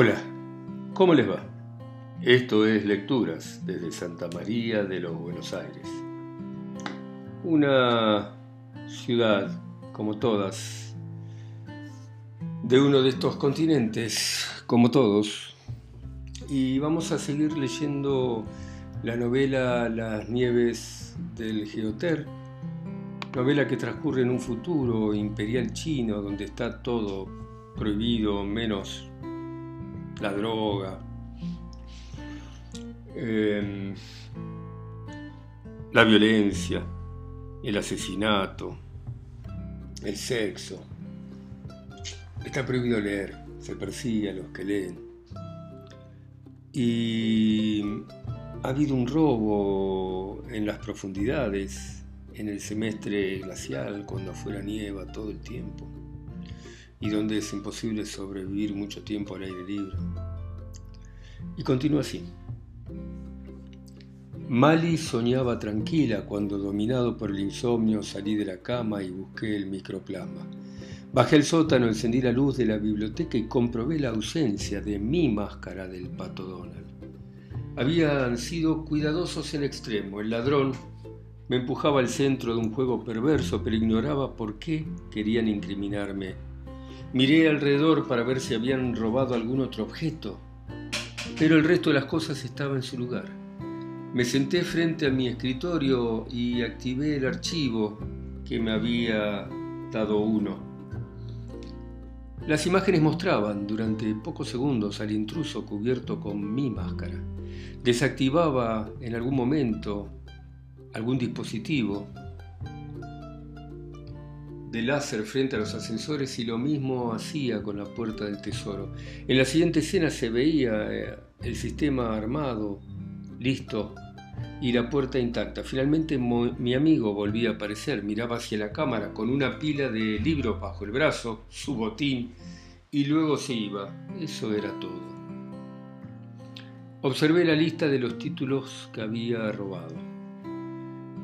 Hola, ¿cómo les va? Esto es Lecturas desde Santa María de los Buenos Aires. Una ciudad, como todas, de uno de estos continentes, como todos. Y vamos a seguir leyendo la novela Las nieves del Geoter, novela que transcurre en un futuro imperial chino donde está todo prohibido menos la droga, em, la violencia, el asesinato, el sexo. Está prohibido leer, se persigue a los que leen. Y ha habido un robo en las profundidades, en el semestre glacial, cuando afuera nieva todo el tiempo y donde es imposible sobrevivir mucho tiempo al aire libre. Y continúa así. Mali soñaba tranquila cuando, dominado por el insomnio, salí de la cama y busqué el microplasma. Bajé al sótano, encendí la luz de la biblioteca y comprobé la ausencia de mi máscara del pato Donald. Habían sido cuidadosos en extremo. El ladrón me empujaba al centro de un juego perverso, pero ignoraba por qué querían incriminarme Miré alrededor para ver si habían robado algún otro objeto, pero el resto de las cosas estaba en su lugar. Me senté frente a mi escritorio y activé el archivo que me había dado uno. Las imágenes mostraban durante pocos segundos al intruso cubierto con mi máscara. Desactivaba en algún momento algún dispositivo de láser frente a los ascensores y lo mismo hacía con la puerta del tesoro. En la siguiente escena se veía eh, el sistema armado, listo, y la puerta intacta. Finalmente mi amigo volvía a aparecer, miraba hacia la cámara con una pila de libros bajo el brazo, su botín, y luego se iba. Eso era todo. Observé la lista de los títulos que había robado.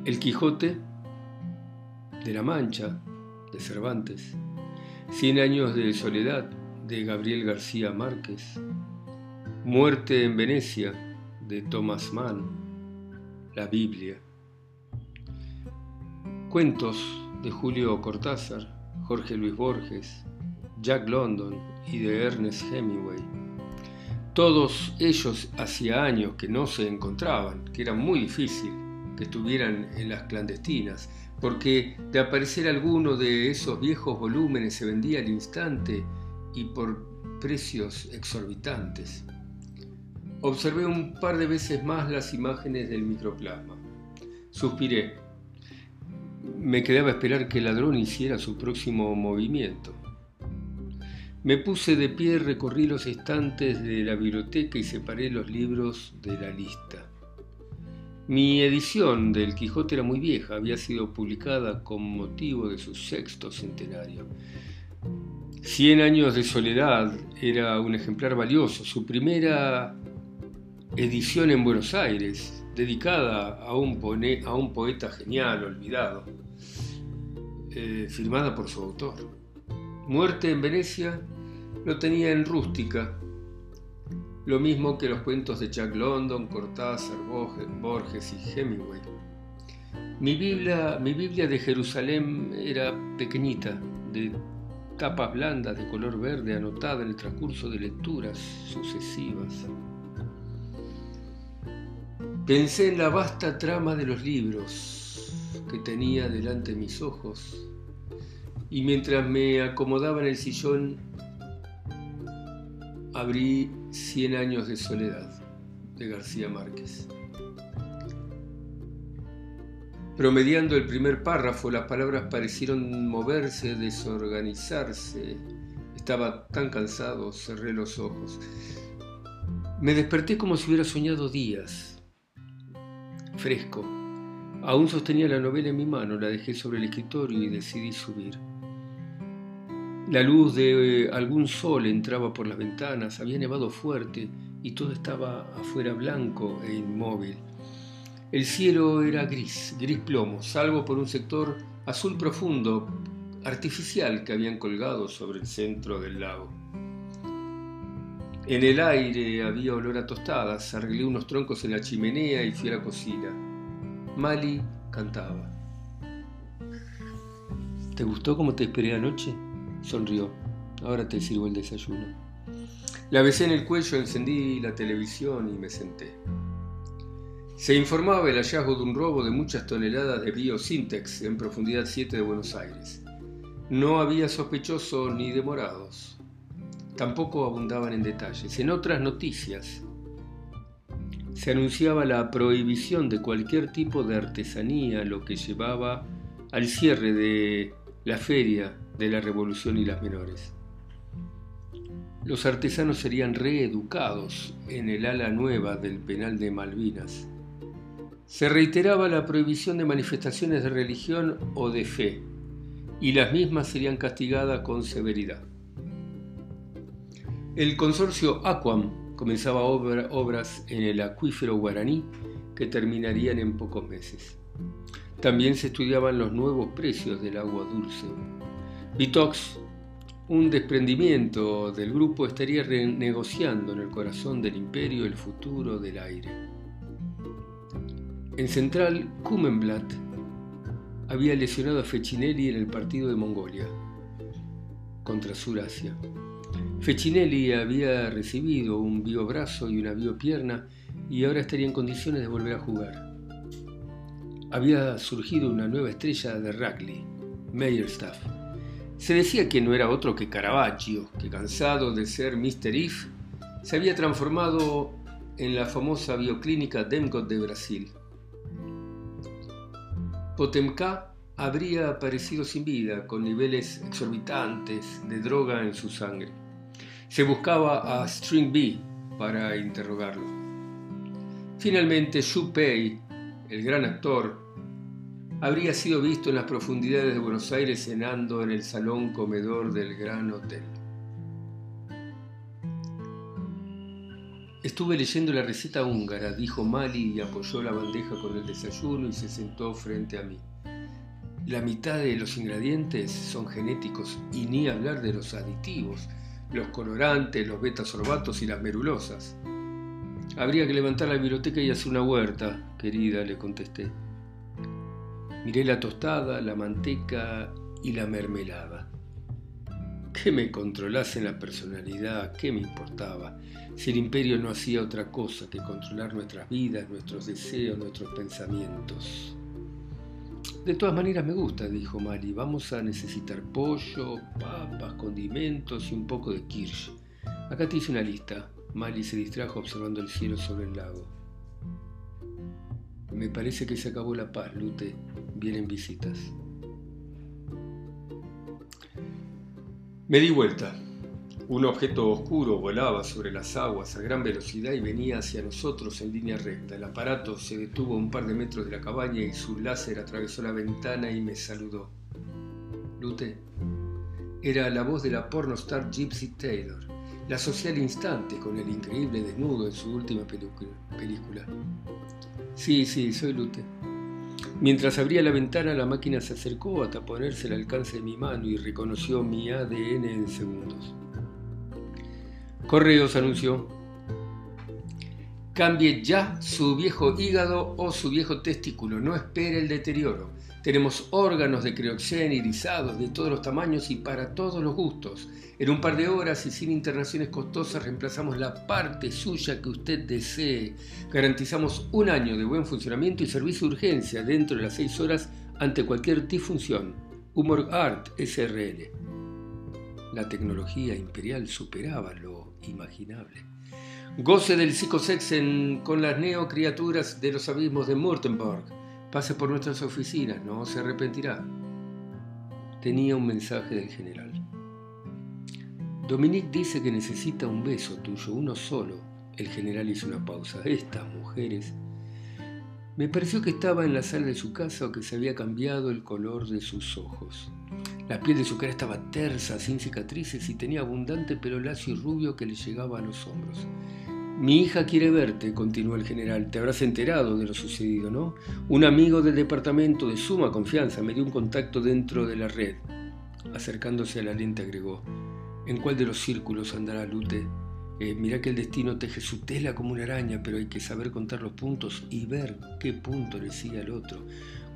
El Quijote de la Mancha, de Cervantes, Cien años de soledad de Gabriel García Márquez, Muerte en Venecia de Thomas Mann, La Biblia, Cuentos de Julio Cortázar, Jorge Luis Borges, Jack London y de Ernest Hemingway. Todos ellos hacía años que no se encontraban, que era muy difícil que estuvieran en las clandestinas, porque de aparecer alguno de esos viejos volúmenes se vendía al instante y por precios exorbitantes. Observé un par de veces más las imágenes del microplasma. Suspiré. Me quedaba esperar que el ladrón hiciera su próximo movimiento. Me puse de pie, recorrí los estantes de la biblioteca y separé los libros de la lista. Mi edición del Quijote era muy vieja, había sido publicada con motivo de su sexto centenario. Cien años de soledad era un ejemplar valioso, su primera edición en Buenos Aires, dedicada a un, poeta genial, olvidado, eh, firmada por su autor. Muerte en Venecia lo tenía en rústica, lo mismo que los cuentos de Jack London, Cortázar, Borges y Hemingway. Mi Biblia, mi Biblia de Jerusalén era pequeñita, de tapas blandas de color verde anotada en el transcurso de lecturas sucesivas. Pensé en la vasta trama de los libros que tenía delante de mis ojos y mientras me acomodaba en el sillón abrí Cien años de soledad de García Márquez. Promediando el primer párrafo, las palabras parecieron moverse, desorganizarse. Estaba tan cansado, cerré los ojos. Me desperté como si hubiera soñado días. Fresco. Aún sostenía la novela en mi mano, la dejé sobre el escritorio y decidí subir. La luz de eh, algún sol entraba por las ventanas, había nevado fuerte y todo estaba afuera blanco e inmóvil. El cielo era gris, gris plomo, salvo por un sector azul profundo, artificial que habían colgado sobre el centro del lago. En el aire había olor a tostadas, arreglé unos troncos en la chimenea y fui a la cocina. Mali cantaba. ¿Te gustó cómo te esperé anoche? Sonrió. Ahora te sirvo el desayuno. La besé en el cuello, encendí la televisión y me senté. Se informaba el hallazgo de un robo de muchas toneladas de biosintex en profundidad 7 de Buenos Aires. No había sospechosos ni demorados. Tampoco abundaban en detalles. En otras noticias se anunciaba la prohibición de cualquier tipo de artesanía, lo que llevaba al cierre de la feria de la Revolución y las Menores. Los artesanos serían reeducados en el ala nueva del penal de Malvinas. Se reiteraba la prohibición de manifestaciones de religión o de fe, y las mismas serían castigadas con severidad. El consorcio Aquam comenzaba obras en el acuífero guaraní que terminarían en pocos meses. También se estudiaban los nuevos precios del agua dulce. Vitox, un desprendimiento del grupo, estaría renegociando en el corazón del imperio el futuro del aire. En Central, Kumenblatt había lesionado a Fecinelli en el partido de Mongolia contra Surasia. Fecinelli había recibido un biobrazo y una biopierna y ahora estaría en condiciones de volver a jugar. Había surgido una nueva estrella de rugby, Meyerstaff. Se decía que no era otro que Caravaggio, que cansado de ser Mr. If, se había transformado en la famosa bioclínica Demgot de Brasil. Potemka habría aparecido sin vida, con niveles exorbitantes de droga en su sangre. Se buscaba a String B para interrogarlo. Finalmente, Xu Pei, el gran actor, habría sido visto en las profundidades de Buenos Aires cenando en el salón comedor del Gran Hotel. Estuve leyendo la receta húngara, dijo Mali y apoyó la bandeja con el desayuno y se sentó frente a mí. La mitad de los ingredientes son genéticos y ni hablar de los aditivos, los colorantes, los betasorbatos y las merulosas. Habría que levantar la biblioteca y hacer una huerta, querida, le contesté. Miré la tostada, la manteca y la mermelada. Que me controlasen la personalidad, ¿qué me importaba? Si el imperio no hacía otra cosa que controlar nuestras vidas, nuestros deseos, nuestros pensamientos. De todas maneras me gusta, dijo Mali. Vamos a necesitar pollo, papas, condimentos y un poco de kirsch. Acá te hice una lista. Mali se distrajo observando el cielo sobre el lago. Me parece que se acabó la paz, Lute. Vienen visitas. Me di vuelta. Un objeto oscuro volaba sobre las aguas a gran velocidad y venía hacia nosotros en línea recta. El aparato se detuvo a un par de metros de la cabaña y su láser atravesó la ventana y me saludó. Lute. Era la voz de la pornostar Gypsy Taylor. La asocié al instante con el increíble desnudo en su última película. Sí, sí, soy Lute. Mientras abría la ventana, la máquina se acercó hasta ponerse al alcance de mi mano y reconoció mi ADN en segundos. Correos anunció. Cambie ya su viejo hígado o su viejo testículo, no espere el deterioro. Tenemos órganos de creoxén irisados de todos los tamaños y para todos los gustos. En un par de horas y sin internaciones costosas reemplazamos la parte suya que usted desee. Garantizamos un año de buen funcionamiento y servicio de urgencia dentro de las seis horas ante cualquier disfunción. Humor Art SRL. La tecnología imperial superaba lo imaginable. Goce del psicosex con las neocriaturas de los abismos de Murtenberg Pase por nuestras oficinas, no se arrepentirá. Tenía un mensaje del general. Dominique dice que necesita un beso tuyo, uno solo. El general hizo una pausa. Estas mujeres. Me pareció que estaba en la sala de su casa o que se había cambiado el color de sus ojos. La piel de su cara estaba tersa, sin cicatrices y tenía abundante pelo lacio y rubio que le llegaba a los hombros. Mi hija quiere verte, continuó el general. Te habrás enterado de lo sucedido, ¿no? Un amigo del departamento de suma confianza me dio un contacto dentro de la red. Acercándose a la lente agregó, ¿en cuál de los círculos andará Lute? Eh, mirá que el destino teje su tela como una araña, pero hay que saber contar los puntos y ver qué punto le sigue al otro.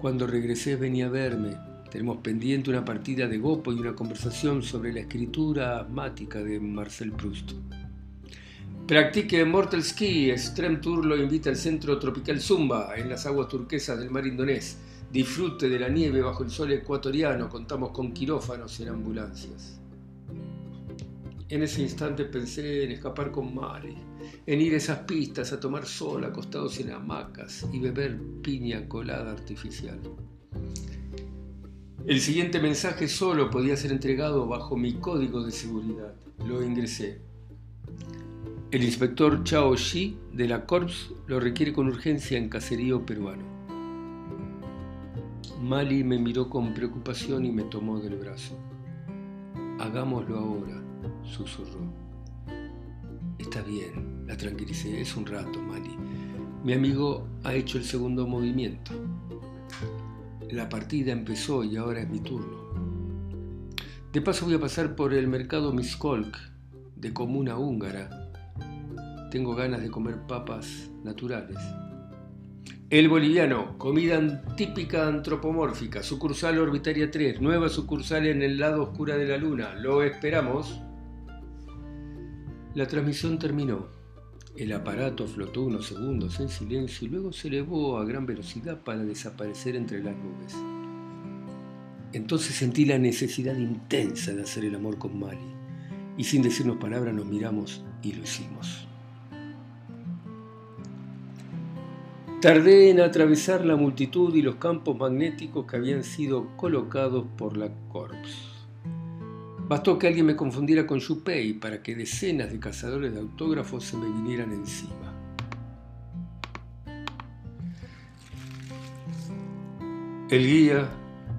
Cuando regresé venía a verme. Tenemos pendiente una partida de gopo y una conversación sobre la escritura asmática de Marcel Proust. Practique Mortal Ski. Extreme Tour lo invita al Centro Tropical Zumba en las aguas turquesas del mar indonés. Disfrute de la nieve bajo el sol ecuatoriano. Contamos con quirófanos en ambulancias. En ese instante pensé en escapar con Mari, en ir a esas pistas a tomar sol acostados en hamacas y beber piña colada artificial. El siguiente mensaje solo podía ser entregado bajo mi código de seguridad. Lo ingresé. El inspector Chao Shi de la Corps lo requiere con urgencia en caserío peruano. Mali me miró con preocupación y me tomó del brazo. Hagámoslo ahora susurró. Está bien, la tranquilicé, es un rato, Mali. Mi amigo ha hecho el segundo movimiento. La partida empezó y ahora es mi turno. De paso voy a pasar por el mercado Miskolc, de comuna húngara. Tengo ganas de comer papas naturales. El boliviano, comida típica antropomórfica, sucursal Orbitaria 3, nueva sucursal en el lado oscuro de la luna. Lo esperamos. La transmisión terminó. El aparato flotó unos segundos en silencio y luego se elevó a gran velocidad para desaparecer entre las nubes. Entonces sentí la necesidad intensa de hacer el amor con Mali y sin decirnos palabras nos miramos y lo hicimos. Tardé en atravesar la multitud y los campos magnéticos que habían sido colocados por la Corps. Bastó que alguien me confundiera con Yupei para que decenas de cazadores de autógrafos se me vinieran encima. El guía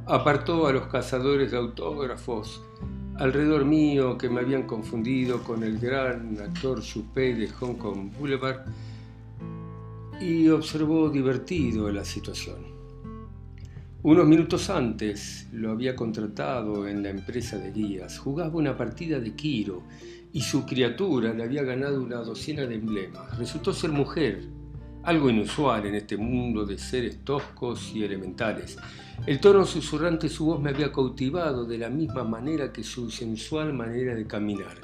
apartó a los cazadores de autógrafos alrededor mío que me habían confundido con el gran actor Yupei de Hong Kong Boulevard y observó divertido la situación. Unos minutos antes lo había contratado en la empresa de guías. Jugaba una partida de Kiro y su criatura le había ganado una docena de emblemas. Resultó ser mujer, algo inusual en este mundo de seres toscos y elementales. El tono susurrante de su voz me había cautivado de la misma manera que su sensual manera de caminar.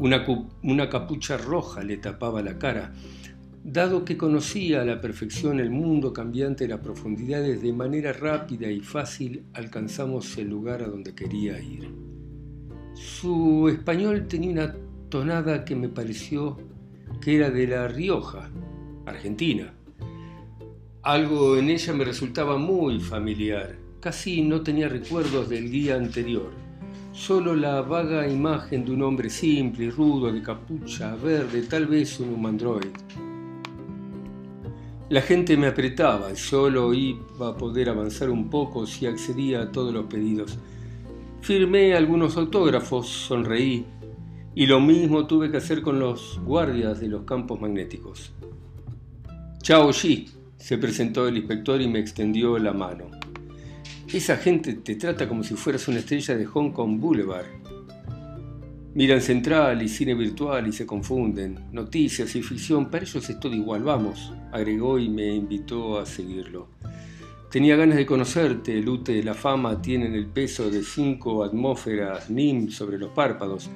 Una, una capucha roja le tapaba la cara Dado que conocía a la perfección el mundo cambiante de las profundidades, de manera rápida y fácil alcanzamos el lugar a donde quería ir. Su español tenía una tonada que me pareció que era de La Rioja, Argentina. Algo en ella me resultaba muy familiar. Casi no tenía recuerdos del guía anterior. Solo la vaga imagen de un hombre simple y rudo de capucha verde, tal vez un humandroid. La gente me apretaba, solo iba a poder avanzar un poco si accedía a todos los pedidos. Firmé algunos autógrafos, sonreí, y lo mismo tuve que hacer con los guardias de los campos magnéticos. Chao Xi, se presentó el inspector y me extendió la mano. Esa gente te trata como si fueras una estrella de Hong Kong Boulevard. Miran Central y cine virtual y se confunden. Noticias y ficción, para ellos es todo igual, vamos, agregó y me invitó a seguirlo. Tenía ganas de conocerte, Lute de la fama tienen el peso de cinco atmósferas NIM sobre los párpados.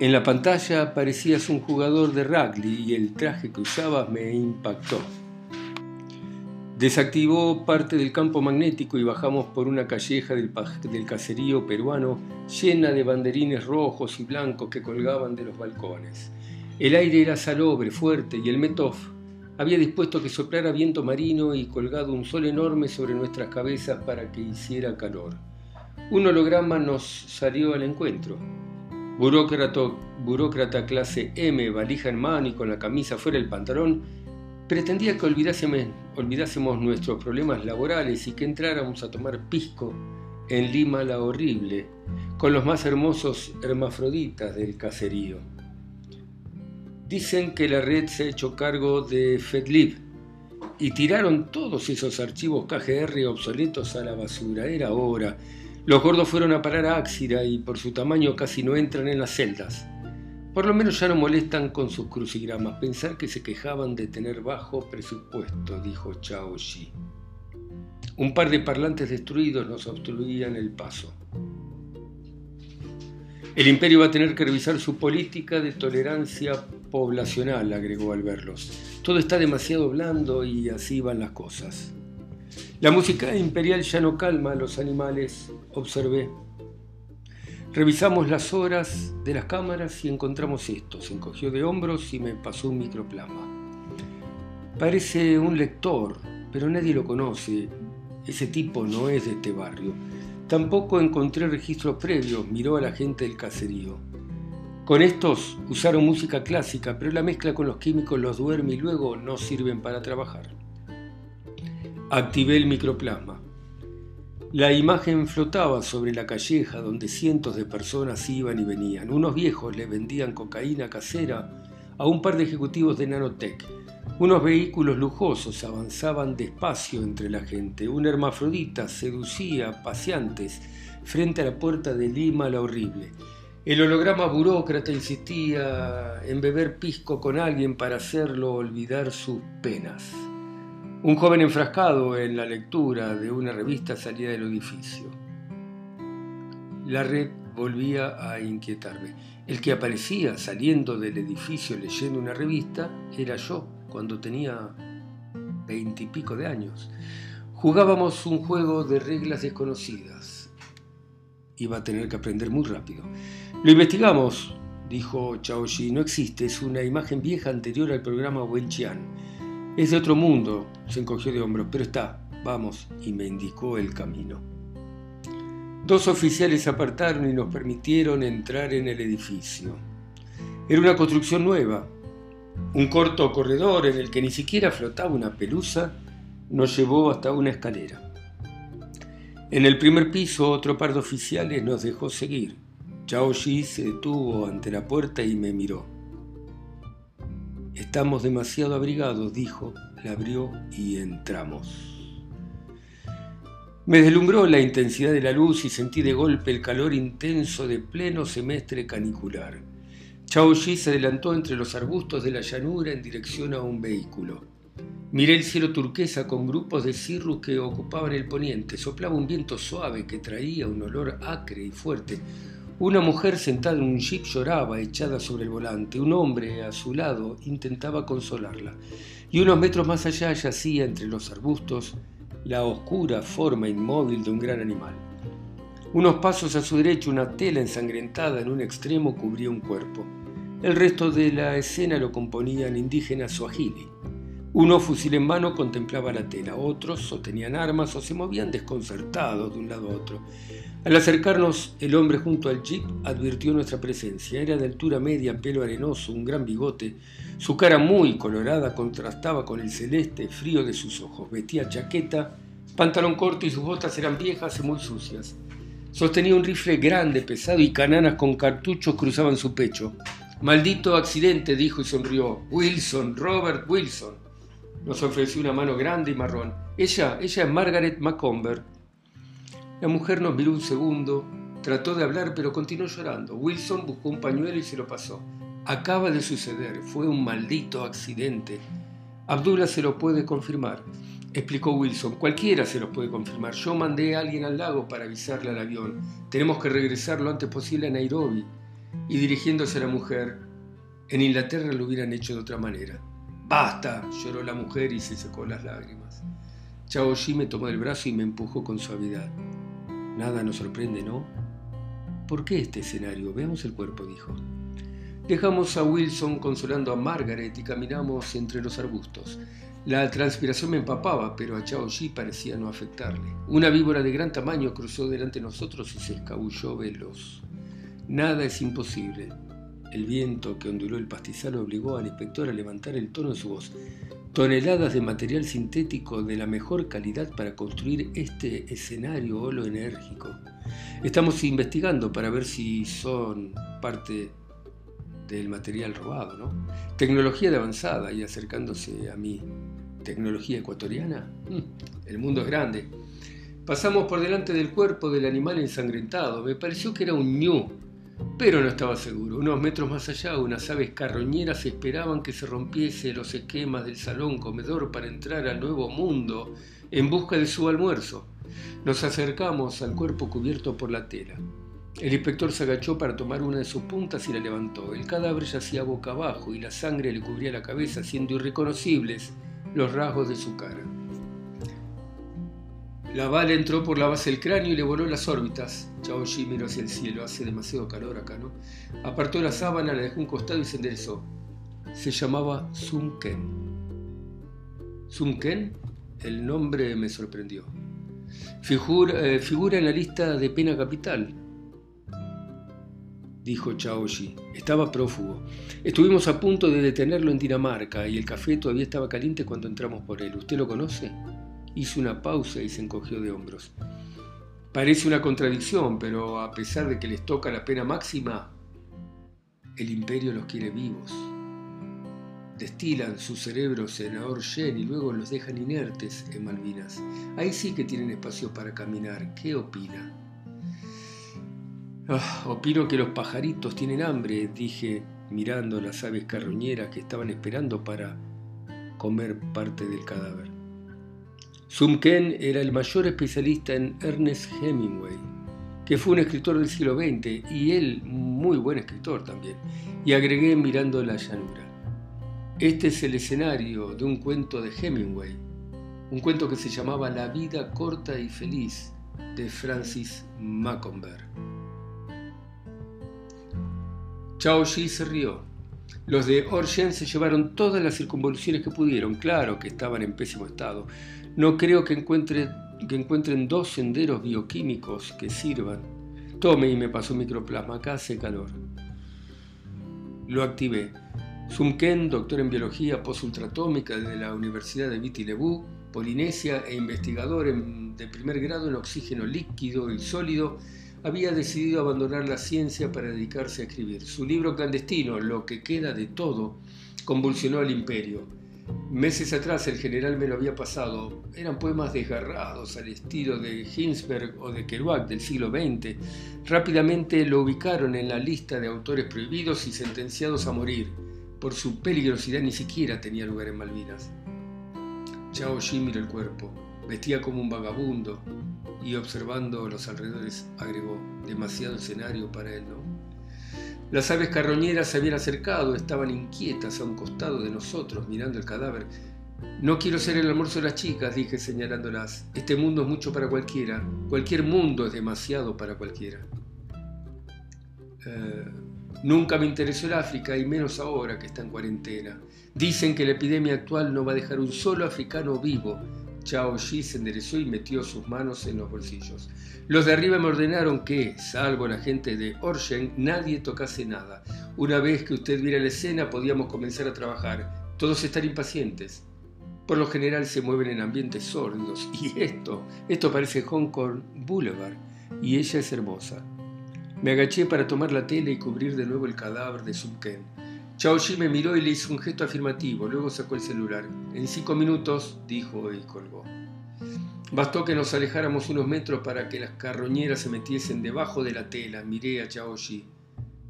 En la pantalla parecías un jugador de rugby y el traje que usabas me impactó. Desactivó parte del campo magnético y bajamos por una calleja del, caserío peruano llena de banderines rojos y blancos que colgaban de los balcones. El aire era salobre, fuerte y el Metov había dispuesto que soplara viento marino y colgado un sol enorme sobre nuestras cabezas para que hiciera calor. Un holograma nos salió al encuentro. Burócrata, burócrata clase M, valija en mano y con la camisa fuera del pantalón, Pretendía que olvidásemos, nuestros problemas laborales y que entráramos a tomar pisco en Lima la horrible, con los más hermosos hermafroditas del caserío. Dicen que la red se ha hecho cargo de FedLib y tiraron todos esos archivos KGR obsoletos a la basura. Era hora. Los gordos fueron a parar a Axira y por su tamaño casi no entran en las celdas. Por lo menos ya no molestan con sus crucigramas. Pensar que se quejaban de tener bajo presupuesto, dijo Chao Shi. Un par de parlantes destruidos nos obstruían el paso. El imperio va a tener que revisar su política de tolerancia poblacional, agregó al verlos. Todo está demasiado blando y así van las cosas. La música imperial ya no calma a los animales, observé. Revisamos las horas de las cámaras y encontramos esto. Se encogió de hombros y me pasó un microplasma. Parece un lector, pero nadie lo conoce. Ese tipo no es de este barrio. Tampoco encontré registros previos, miró a la gente del caserío. Con estos usaron música clásica, pero la mezcla con los químicos los duerme y luego no sirven para trabajar. Activé el microplasma. La imagen flotaba sobre la calleja donde cientos de personas iban y venían. Unos viejos le vendían cocaína casera a un par de ejecutivos de Nanotech unos vehículos lujosos avanzaban despacio entre la gente. Un hermafrodita seducía paseantes frente a la puerta de Lima la horrible. El holograma burócrata insistía en beber pisco con alguien para hacerlo olvidar sus penas. Un joven enfrascado en la lectura de una revista salía del edificio. La red volvía a inquietarme. El que aparecía saliendo del edificio leyendo una revista era yo cuando tenía veintipico de años. Jugábamos un juego de reglas desconocidas. Iba a tener que aprender muy rápido. Lo investigamos, dijo Chaoshi. No existe, es una imagen vieja anterior al programa Wenqian. Es de otro mundo, se encogió de hombros, pero está, vamos, y me indicó el camino. Dos oficiales apartaron y nos permitieron entrar en el edificio. Era una construcción nueva, un corto corredor en el que ni siquiera flotaba una pelusa nos llevó hasta una escalera. En el primer piso otro par de oficiales nos dejó seguir. Chao Shi se detuvo ante la puerta y me miró. Estamos demasiado abrigados, dijo, la abrió y entramos. Me deslumbró la intensidad de la luz y sentí de golpe el calor intenso de pleno semestre canicular. Chao Yi se adelantó entre los arbustos de la llanura en dirección a un vehículo. Miré el cielo turquesa con grupos de cirrus que ocupaban el poniente. Soplaba un viento suave que traía un olor acre y fuerte. Una mujer sentada en un jeep lloraba echada sobre el volante. Un hombre a su lado intentaba consolarla. Y unos metros más allá yacía entre los arbustos la oscura forma inmóvil de un gran animal. Unos pasos a su derecha una tela ensangrentada en un extremo cubría un cuerpo. El resto de la escena lo componían indígenas suajili. Uno fusil en mano contemplaba la tela, otros sostenían armas o se movían desconcertados de un lado a otro. Al acercarnos, el hombre junto al jeep advirtió nuestra presencia. Era de altura media, pelo arenoso, un gran bigote. Su cara muy colorada contrastaba con el celeste frío de sus ojos. Vestía chaqueta, pantalón corto y sus botas eran viejas y muy sucias. Sostenía un rifle grande, pesado y cananas con cartuchos cruzaban su pecho. Maldito accidente, dijo y sonrió. Wilson, Robert Wilson. Nos ofreció una mano grande y marrón. Ella, ella es Margaret Macomber. La mujer nos miró un segundo, trató de hablar pero continuó llorando. Wilson buscó un pañuelo y se lo pasó. Acaba de suceder, fue un maldito accidente. Abdullah se lo puede confirmar, explicó Wilson. Cualquiera se lo puede confirmar. Yo mandé a alguien al lago para avisarle al avión. Tenemos que regresar lo antes posible a Nairobi y dirigiéndose a la mujer, en Inglaterra lo hubieran hecho de otra manera. ¡Basta! lloró la mujer y se secó las lágrimas. Chao Shi me tomó el brazo y me empujó con suavidad. Nada nos sorprende, ¿no? ¿Por qué este escenario? Veamos el cuerpo, dijo. Dejamos a Wilson consolando a Margaret y caminamos entre los arbustos. La transpiración me empapaba, pero a Chao Shi parecía no afectarle. Una víbora de gran tamaño cruzó delante de nosotros y se escabulló veloz. Nada es imposible. El viento que onduló el pastizal obligó al inspector a levantar el tono de su voz. Toneladas de material sintético de la mejor calidad para construir este escenario holoenérgico. Estamos investigando para ver si son parte del material robado, ¿no? Tecnología de avanzada y acercándose a mí. ¿Tecnología ecuatoriana? Mm, el mundo es grande. Pasamos por delante del cuerpo del animal ensangrentado. Me pareció que era un ñu Pero no estaba seguro. Unos metros más allá, unas aves carroñeras esperaban que se rompiese los esquemas del salón comedor para entrar al nuevo mundo en busca de su almuerzo. Nos acercamos al cuerpo cubierto por la tela. El inspector se agachó para tomar una de sus puntas y la levantó. El cadáver yacía boca abajo y la sangre le cubría la cabeza, haciendo irreconocibles los rasgos de su cara. La bala entró por la base del cráneo y le voló las órbitas. Chao Shi miró hacia el cielo, hace demasiado calor acá, ¿no? Apartó la sábana, la dejó un costado y se enderezó. Se llamaba Sun Ken. ¿Sun Ken? El nombre me sorprendió. Figura, eh, figura en la lista de pena capital, dijo Chao Shi. Estaba prófugo. Estuvimos a punto de detenerlo en Dinamarca y el café todavía estaba caliente cuando entramos por él. ¿Usted lo conoce? Hizo una pausa y se encogió de hombros. Parece una contradicción, pero a pesar de que les toca la pena máxima, el imperio los quiere vivos. Destilan sus cerebros en Aorgen y luego los dejan inertes en Malvinas. Ahí sí que tienen espacio para caminar. ¿Qué opina? Ah, opino que los pajaritos tienen hambre, dije mirando las aves carroñeras que estaban esperando para comer parte del cadáver. Ken era el mayor especialista en Ernest Hemingway, que fue un escritor del siglo XX y él muy buen escritor también. Y agregué mirando la llanura. Este es el escenario de un cuento de Hemingway, un cuento que se llamaba La vida corta y feliz de Francis Macomber. Chao Shi se rió. Los de Orgen se llevaron todas las circunvoluciones que pudieron, claro que estaban en pésimo estado, no creo que, encuentren dos senderos bioquímicos que sirvan. Tome y me pasó microplasma, acá hace calor. Lo activé. Sumken, doctor en biología posultratómica de la Universidad de Viti Levu, Polinesia e investigador de primer grado en oxígeno líquido y sólido, había decidido abandonar la ciencia para dedicarse a escribir. Su libro clandestino, Lo que queda de todo, convulsionó al imperio Meses atrás el general me lo había pasado. Eran poemas desgarrados al estilo de Hinsberg o de Kerouac del siglo XX. Rápidamente lo ubicaron en la lista de autores prohibidos y sentenciados a morir. Por su peligrosidad ni siquiera tenía lugar en Malvinas. Chao Shi miró el cuerpo. Vestía como un vagabundo y observando los alrededores agregó, demasiado escenario para él. Las aves carroñeras se habían acercado, estaban inquietas a un costado de nosotros, mirando el cadáver. No quiero ser el almuerzo de las chicas, dije señalándolas. Este mundo es mucho para cualquiera. Cualquier mundo es demasiado para cualquiera. Eh, nunca me interesó el África, y menos ahora que está en cuarentena. Dicen que la epidemia actual no va a dejar un solo africano vivo. Chao Shi se enderezó y metió sus manos en los bolsillos. Los de arriba me ordenaron que, salvo la gente de Orshen, nadie tocase nada. Una vez que usted viera la escena, podíamos comenzar a trabajar. Todos están impacientes. Por lo general se mueven en ambientes sórdidos. Y esto, esto parece Hong Kong Boulevard. Y ella es hermosa. Me agaché para tomar la tela y cubrir de nuevo el cadáver de Sun Ken. Chao Shi me miró y le hizo un gesto afirmativo. Luego sacó el celular. En cinco minutos, dijo y colgó. Bastó que nos alejáramos unos metros para que las carroñeras se metiesen debajo de la tela. Miré a Chaoshi.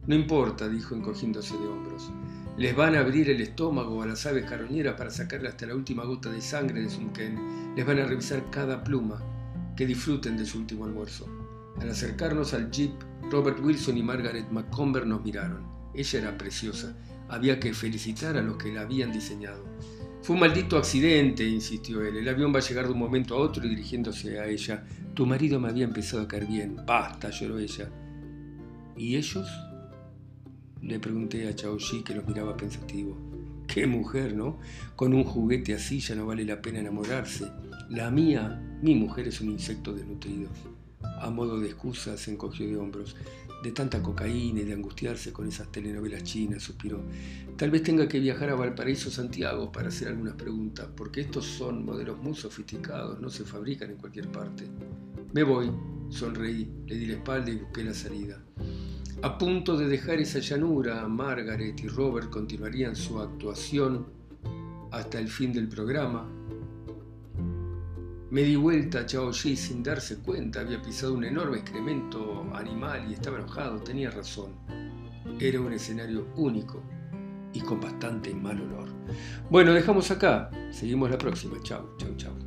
No importa, dijo encogiéndose de hombros. Les van a abrir el estómago a las aves carroñeras para sacarle hasta la última gota de sangre de Sunken. Les van a revisar cada pluma. Que disfruten de su último almuerzo. Al acercarnos al jeep, Robert Wilson y Margaret McComber nos miraron. Ella era preciosa. Había que felicitar a los que la habían diseñado. Fue un maldito accidente, insistió él. El avión va a llegar de un momento a otro y dirigiéndose a ella. Tu marido me había empezado a caer bien. Basta, lloró ella. ¿Y ellos? Le pregunté a Chao Shi que los miraba pensativo. Qué mujer, ¿no? Con un juguete así ya no vale la pena enamorarse. La mía, mi mujer es un insecto desnutrido. A modo de excusa se encogió de hombros de tanta cocaína y de angustiarse con esas telenovelas chinas, suspiró. Tal vez tenga que viajar a Valparaíso, Santiago, para hacer algunas preguntas, porque estos son modelos muy sofisticados, no se fabrican en cualquier parte. Me voy, sonreí, le di la espalda y busqué la salida. A punto de dejar esa llanura, Margaret y Robert continuarían su actuación hasta el fin del programa, Me di vuelta, Chao Ji, sin darse cuenta, había pisado un enorme excremento animal y estaba enojado, tenía razón. Era un escenario único y con bastante mal olor. Bueno, dejamos acá, seguimos la próxima. Chao, chao, chao.